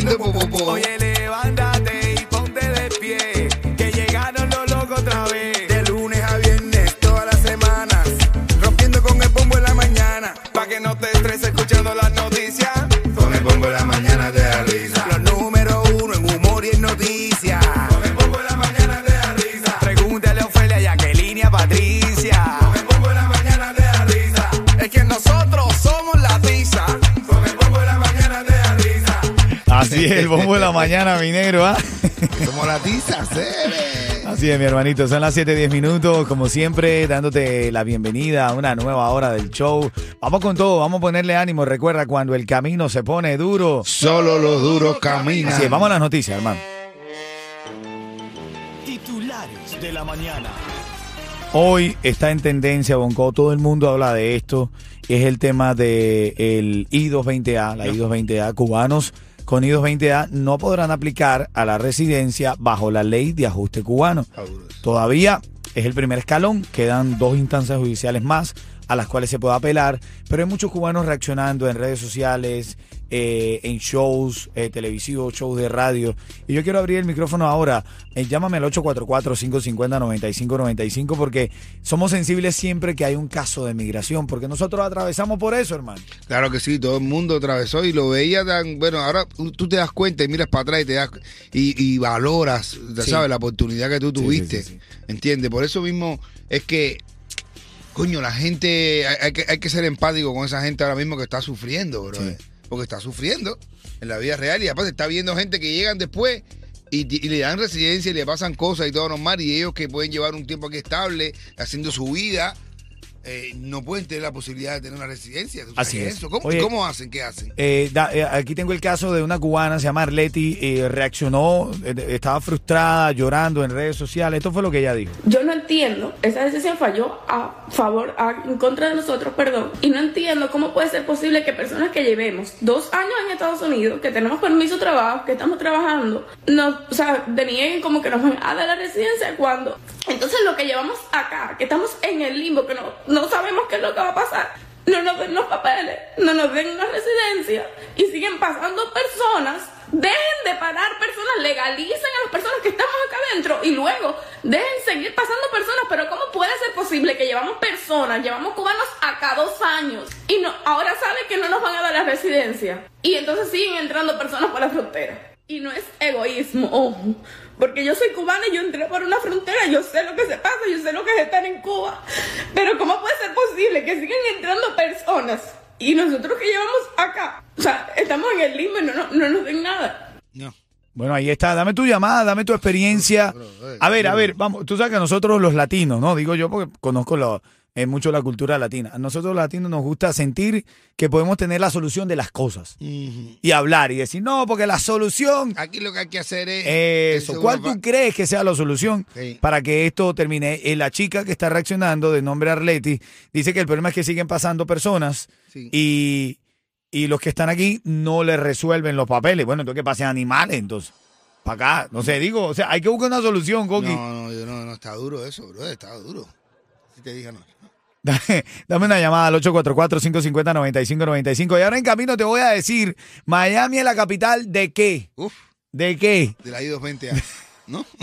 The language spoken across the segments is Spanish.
indivisible. Oh, yeah. El Bombo de la Mañana, mi negro, ¿ah? Como la tiza, cere. Así es, mi hermanito. Son las 7:10 minutos, como siempre, dándote la bienvenida a una nueva hora del show. Vamos con todo, vamos a ponerle ánimo. Recuerda, cuando el camino se pone duro. Solo los duros caminan. Así es, vamos a las noticias, hermano. Titulares de la mañana. Hoy está en tendencia, Bonco, todo el mundo habla de esto. Es el tema del el I-220A, la I-220A. Cubanos con I-220A no podrán aplicar a la residencia bajo la ley de ajuste cubano. Todavía es el primer escalón, quedan dos instancias judiciales más a las cuales se puede apelar, pero hay muchos cubanos reaccionando en redes sociales, eh, en shows eh, televisivos, shows de radio. Y yo quiero abrir el micrófono ahora. Eh, llámame al 844-550-9595 porque somos sensibles siempre que hay un caso de migración, porque nosotros atravesamos por eso, hermano. Claro que sí, todo el mundo atravesó y lo veía tan. Bueno, ahora tú te das cuenta y miras para atrás y te das. Y, y valoras, Sí. sabes, la oportunidad que tú tuviste. sí, sí. ¿Entiendes? Por eso mismo es que. Coño, la gente. Hay, que, hay que ser empático con esa gente ahora mismo que está sufriendo, bro. Sí. Porque está sufriendo en la vida real y aparte está viendo gente que llegan después. Y, y le dan residencia y le pasan cosas y todo normal. Y ellos que pueden llevar un tiempo aquí estable, haciendo su vida, eh, no pueden tener la posibilidad de tener una residencia. ¿Tú sabes Así es. eso? ¿Cómo, Oye, ¿Cómo hacen? ¿Qué hacen? Eh, da- eh, aquí tengo el caso de una cubana, se llama Arleti, eh, reaccionó, eh, estaba frustrada, llorando en redes sociales. Esto fue lo que ella dijo. Yo no entiendo, esa decisión falló a favor, a- en contra de nosotros, perdón. Y no entiendo cómo puede ser posible que personas que llevemos dos años en Estados Unidos, que tenemos permiso de trabajo, que estamos trabajando, nos, o sea, denieguen como que nos van a dar la residencia cuando. Entonces lo que llevamos acá, que estamos en el limbo, que no, no sabemos qué es lo que va a pasar. No nos den los papeles, no nos den una residencia y siguen pasando personas. Dejen de parar personas, legalicen a las personas que estamos acá adentro y luego dejen seguir pasando personas. Pero ¿cómo puede ser posible que llevamos personas, llevamos cubanos acá dos años y no, ahora saben que no nos van a dar la residencia? Y entonces siguen entrando personas por la frontera. Y no es egoísmo, ojo. Porque yo soy cubana y yo entré por una frontera, yo sé lo que se pasa, yo sé lo que es estar en Cuba. Pero ¿cómo puede ser posible que sigan entrando personas y nosotros que llevamos acá, o sea, estamos en el limbo y no, no, no nos den nada? No. Bueno, ahí está. Dame tu llamada, dame tu experiencia. A ver, a ver, vamos. Tú sabes que nosotros los latinos, ¿no? Digo yo porque conozco lo- eh, mucho la cultura latina. A nosotros los latinos nos gusta sentir que podemos tener la solución de las cosas. Y hablar y decir, no, porque la solución... Aquí lo que hay que hacer es. Eso, es ¿cuál tú crees que sea la solución Sí. para que esto termine? Eh, la chica que está reaccionando, de nombre Arleti, dice que el problema es que siguen pasando personas Sí. y, y los que están aquí no le resuelven los papeles. Bueno, entonces que pasen animales, entonces. Para acá, no sé, digo, o sea, hay que buscar una solución, Coqui. No, no, yo no, no está duro eso, bro. Está duro. Si te dije no. Dame, dame una llamada al 844-550-9595. Y ahora en camino te voy a decir, Miami es la capital de qué? Uf, ¿De qué? de la I-220A. ¿No?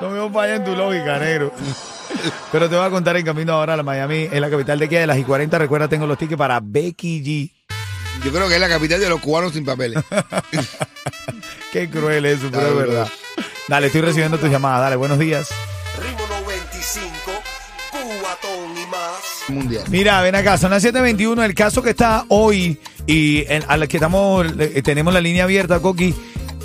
No me falla en tu lógica, negro. Pero te voy a contar en camino ahora la Miami es la capital de qué? De las I-40. Recuerda, tengo los tickets para Becky G. Yo creo que es la capital de los cubanos sin papeles. Qué cruel eso, pero es verdad. Dale, estoy recibiendo tus llamadas. Dale, buenos días. Mundial. Mira, ven acá, son las 7.21. El caso que está hoy y el- a la que estamos, eh, tenemos la línea abierta, Coqui,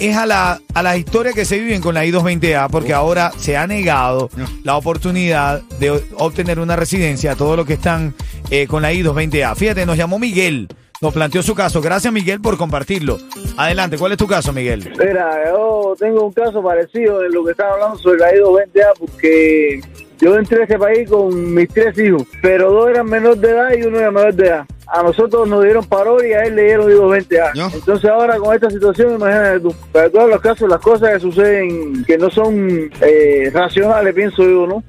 es a la, a las historias que se viven con la I-220A, porque ahora se ha negado No. la oportunidad de obtener una residencia a todos los que están eh, con la I-220A. Fíjate, nos llamó Miguel. Nos planteó su caso. Gracias, Miguel, por compartirlo. Adelante, ¿cuál es tu caso, Miguel? Mira, yo tengo un caso parecido en lo que estaba hablando sobre la I-220A porque yo entré a ese país con mis tres hijos, pero dos eran menor de edad y uno era menor de edad. A nosotros nos dieron parol y a él le dieron I-220A. ¿No? Entonces ahora con esta situación, imagínate tú, para todos los casos, las cosas que suceden que no son eh, racionales, pienso yo, ¿no?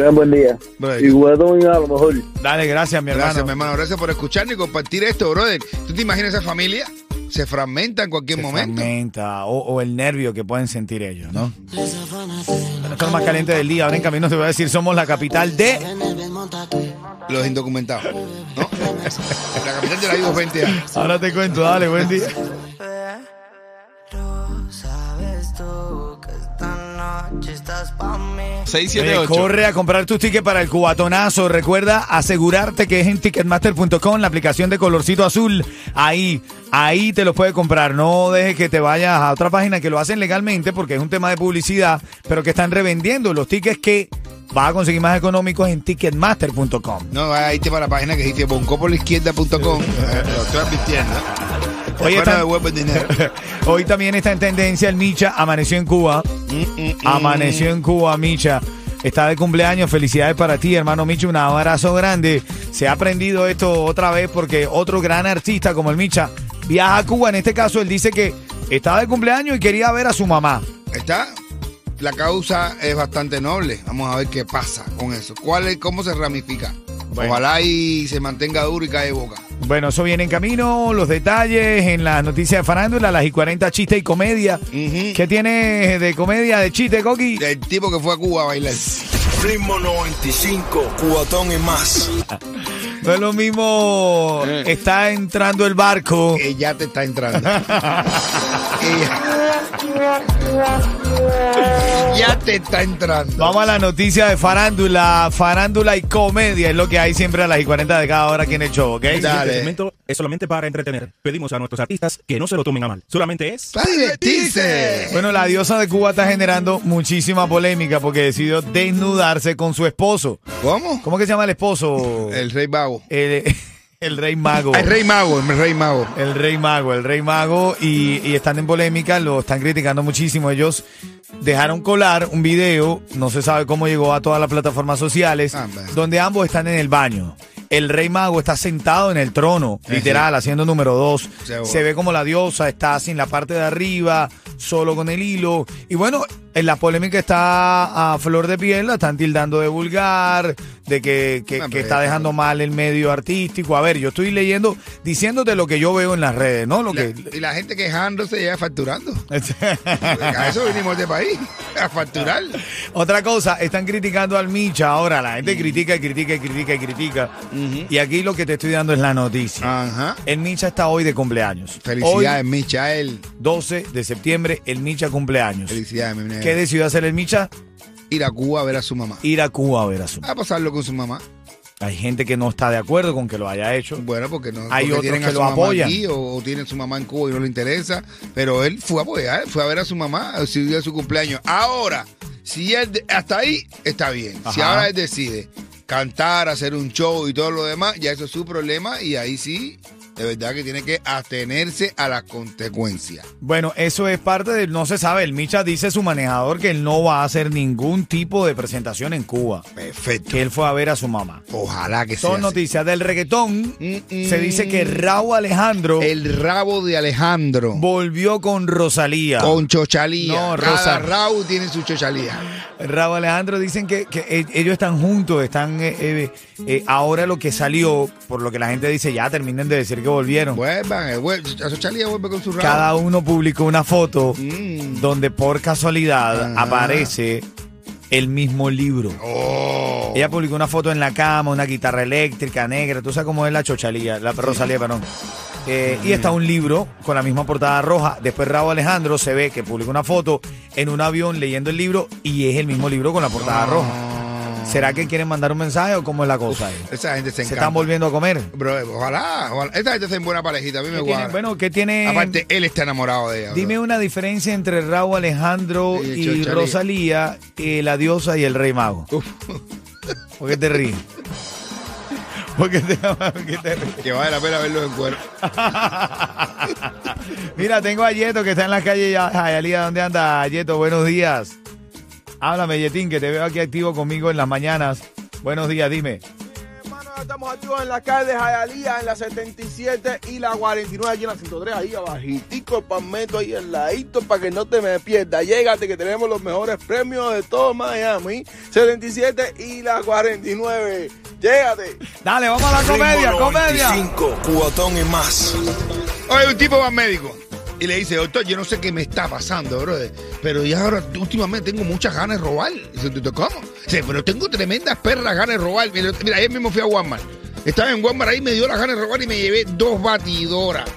Tengan buen día. Brother. Y a lo mejor. Dale, gracias, mi hermano. Gracias, mi hermano. Gracias por escucharnos y compartir esto, brother. ¿Tú te imaginas esa familia? Se fragmenta en cualquier Se momento. fragmenta, o, o el nervio que pueden sentir ellos, ¿no? Bueno, esto es lo más caliente del día. Ahora en camino te voy a decir, somos la capital de... Los indocumentados. ¿No? La capital de la I-220A. Ahora te cuento, dale, buen día. 678. Eh, corre a comprar tus tickets para el cubatonazo. Recuerda asegurarte que es en ticketmaster.com, la aplicación de colorcito azul. Ahí, ahí te lo puedes comprar. No dejes que te vayas a otra página que lo hacen legalmente porque es un tema de publicidad, pero que están revendiendo los tickets que vas a conseguir más económicos en ticketmaster.com. No, va a irte para la página que dice boncopolizquierda.com. Eh, Lo estoy advirtiendo. Está-. Hoy también está en tendencia el Micha, amaneció en Cuba. Amaneció en Cuba, Micha. Está de cumpleaños, felicidades para ti, hermano Micha, un abrazo grande. Se ha aprendido esto otra vez porque otro gran artista como el Micha viaja a Cuba. En este caso, él dice que estaba de cumpleaños y quería ver a su mamá. Está. La causa es bastante noble. Vamos a ver qué pasa con eso. ¿Cuál es, ¿Cómo se ramifica? Bueno. Ojalá y se mantenga duro y cae boca. Bueno, eso viene en camino, los detalles en las noticias de farándula, las y 40 chistes y comedia. Ujú. ¿Qué tiene de comedia, de chiste, Coqui? El tipo que fue a Cuba a bailar. Ritmo 95, cuatón y más. No es lo mismo, está entrando el barco. Que ya te está entrando. Ya te está entrando. Vamos a la noticia de farándula, farándula y comedia, es lo que hay siempre a las y 40 de cada hora aquí en el show, ¿ok? Dale. Este segmento es solamente para entretener. Pedimos a nuestros artistas que no se lo tomen a mal. Solamente es... ¡Para divertirse! Bueno, la diosa de Cuba está generando muchísima polémica porque decidió desnudarse con su esposo. ¿Cómo? ¿Cómo que se llama el esposo? El rey mago. El, el rey mago. El rey mago, el rey mago. El rey mago, el rey mago, y, y están en polémica, lo están criticando muchísimo. Ellos dejaron colar un video, no se sabe cómo llegó a todas las plataformas sociales, Ah, donde ambos están en el baño. El rey mago está sentado en el trono, literal, haciendo número dos. Se ve como la diosa está sin la parte de arriba, solo con el hilo. Y bueno, en la polémica está a flor de piel, la están tildando de vulgar, de que, que- está dejando mal el medio artístico. A ver, yo estoy leyendo, diciéndote lo que yo veo en las redes, ¿no? Lo que... y la gente quejándose y ya facturando. A eso venimos de país, a facturar. Otra cosa, están criticando al Micha ahora. La gente critica y critica y critica y critica. Y aquí lo que te estoy dando es la noticia. Ajá. El Micha está hoy de cumpleaños. Felicidades. Hoy, 12 de septiembre, el Micha cumpleaños. Felicidades, mi. ¿Qué decidió hacer el Micha? Ir a Cuba a ver a su mamá. Ir a Cuba a ver a su A pasarlo con su mamá. Hay gente que no está de acuerdo con que lo haya hecho. Bueno, porque no Hay porque otros tienen que a su lo mamá apoyan. aquí o, o tienen su mamá en Cuba y no le interesa. Pero él fue a apoyar, fue a ver a su mamá si día de su cumpleaños. Ahora, si él hasta ahí está bien. Si ahora él decide cantar, hacer un show y todo lo demás, ya eso es su problema y ahí sí, de verdad que tiene que atenerse a las consecuencias. Bueno, eso es parte de, no se sabe, el Micha dice su manejador que él no va a hacer ningún tipo de presentación en Cuba, Perfecto. que él fue a ver a su mamá. Ojalá que sea. Son así. noticias del reggaetón. Mm, mm. Se dice que Raúl Alejandro El rabo de Alejandro. volvió con Rosalía. Con chochalía. No, Rosa. rabo tiene su chochalía. Raúl Alejandro dicen que, que, eh, ellos están juntos, están eh, eh, eh, ahora lo que salió, por lo que la gente dice, ya terminen de decir que volvieron. Vuelvan, eh, vuelve con su rabo. Cada uno publicó una foto Mm. donde por casualidad Ajá. aparece el mismo libro. Oh. Ella publicó una foto en la cama, una guitarra eléctrica negra, tú sabes cómo es la chochalía, la Rosalía, perdón. Eh, y está un libro con la misma portada roja. Después Raúl Alejandro se ve que publica una foto en un avión leyendo el libro y es el mismo libro con la portada roja. ¿Será que quieren mandar un mensaje o cómo es la cosa ahí? Esa gente se ¿Se encanta. están volviendo a comer? Bro, ojalá, ojalá. Esta gente en buena parejita, a mí me ¿Qué tiene- gusta. bueno, ¿qué tiene? Aparte, él está enamorado de ella. Dime bro. una diferencia entre Raúl Alejandro Y. Rosalía, eh, la diosa y el rey mago. Uf. ¿Por qué te ríes? ¿Por qué te, por qué te ríes? Que vale la pena verlos en cuero. Mira, tengo a Yeto que está en la calle ya- Jayalía. ¿Dónde anda Yeto? Buenos días. Háblame, Yetín, que te veo aquí activo conmigo en las mañanas. Buenos días, dime. Hermano, estamos activos en la calle de Jayalía, en la 77 y la 49, aquí en la 103, ahí abajitico el palmeto, ahí al ladito, para que no te me pierdas. Llégate que tenemos los mejores premios de todo Miami, 77 y la 49. Llégate. Dale, vamos a la comedia, comedia. 95, cubatón y más. Oye, un tipo va al médico y le dice, doctor, yo no sé qué me está pasando, brother, pero ya ahora últimamente tengo muchas ganas de robar. Dice, "¿Tú- ¿cómo? Dice, pero tengo tremendas perras ganas de robar. Mira, ayer mismo fui a Walmart. Estaba en Walmart ahí, me dio las ganas de robar y me llevé dos batidoras.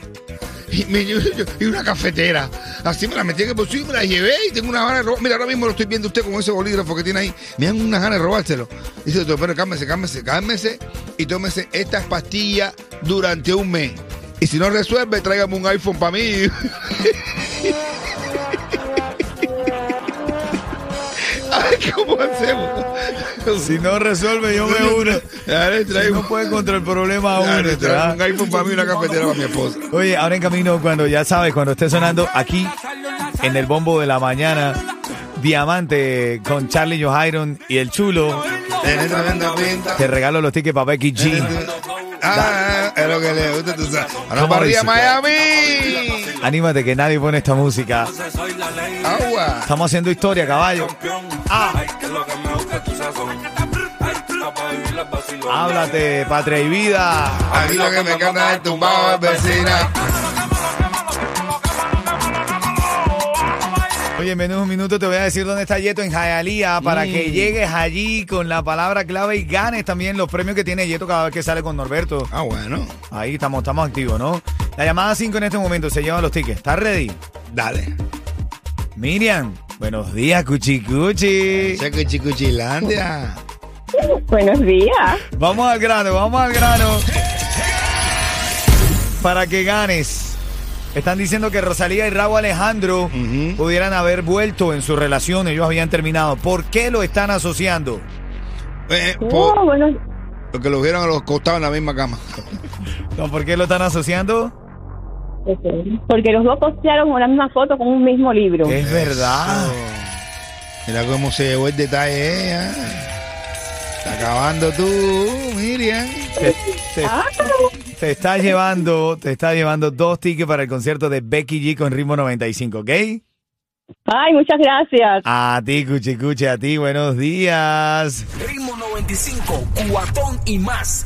Y, y una cafetera. Así me la metí en el bolsillo y me la llevé y tengo unas ganas de robar. Mira, ahora mismo lo estoy viendo usted con ese bolígrafo que tiene ahí. Me dan unas ganas de robárselo. Dice, doctor, pero cálmese, cálmese, cálmese y tómese estas pastillas durante un mes. Y si no resuelve, tráigame un iPhone para mí. Ay, ¿cómo hacemos? Si no resuelve, yo me uno. Dale, Si traigo no puede contra el problema uno. Dale, un iPhone para mí y una cafetera para mi esposa. Oye, ahora en camino, cuando ya sabes, cuando esté sonando aquí en el bombo de la mañana, Diamante con Charlie Johairon y el chulo, te regalo los tickets para Becky G. Ah, es lo que le gusta, tú sabes. Ahora ¿Cómo para arriba? Miami. Anímate que nadie pone esta música. Agua. Estamos haciendo historia, caballo. Ah. Háblate, patria y vida. A mí lo que me encanta es tumbado, vecina. Oye, en menos de un minuto te voy a decir dónde está Yeto en Hialeah para Mm. que llegues allí con la palabra clave y ganes también los premios que tiene Yeto cada vez que sale con Norberto. Ah, bueno. Ahí estamos, estamos activos, ¿no? La llamada 5 en este momento se llevan los tickets. ¿Estás ready? Dale. Miriam, buenos días, Cuchicuchi. Checo Chicuchilandia. Buenos días. Vamos al grano, vamos al grano. Para que ganes. Están diciendo que Rosalía y Raúl Alejandro pudieran haber vuelto en su relación, ellos habían terminado. ¿Por qué lo están asociando? Eh, Oh, por- bueno, porque los vieron a los costados en la misma cama. No, ¿Por qué lo están asociando? porque los dos postearon una misma foto con un mismo libro. Es verdad. Mira cómo se llevó el detalle ella. Está acabando tú, Miriam. Te, te- te está llevando, te está llevando dos tickets para el concierto de Becky G con ritmo 95, ¿ok? Ay, muchas gracias. A ti, Cuchicuchi, a ti, buenos días. Ritmo 95, cuatón y más.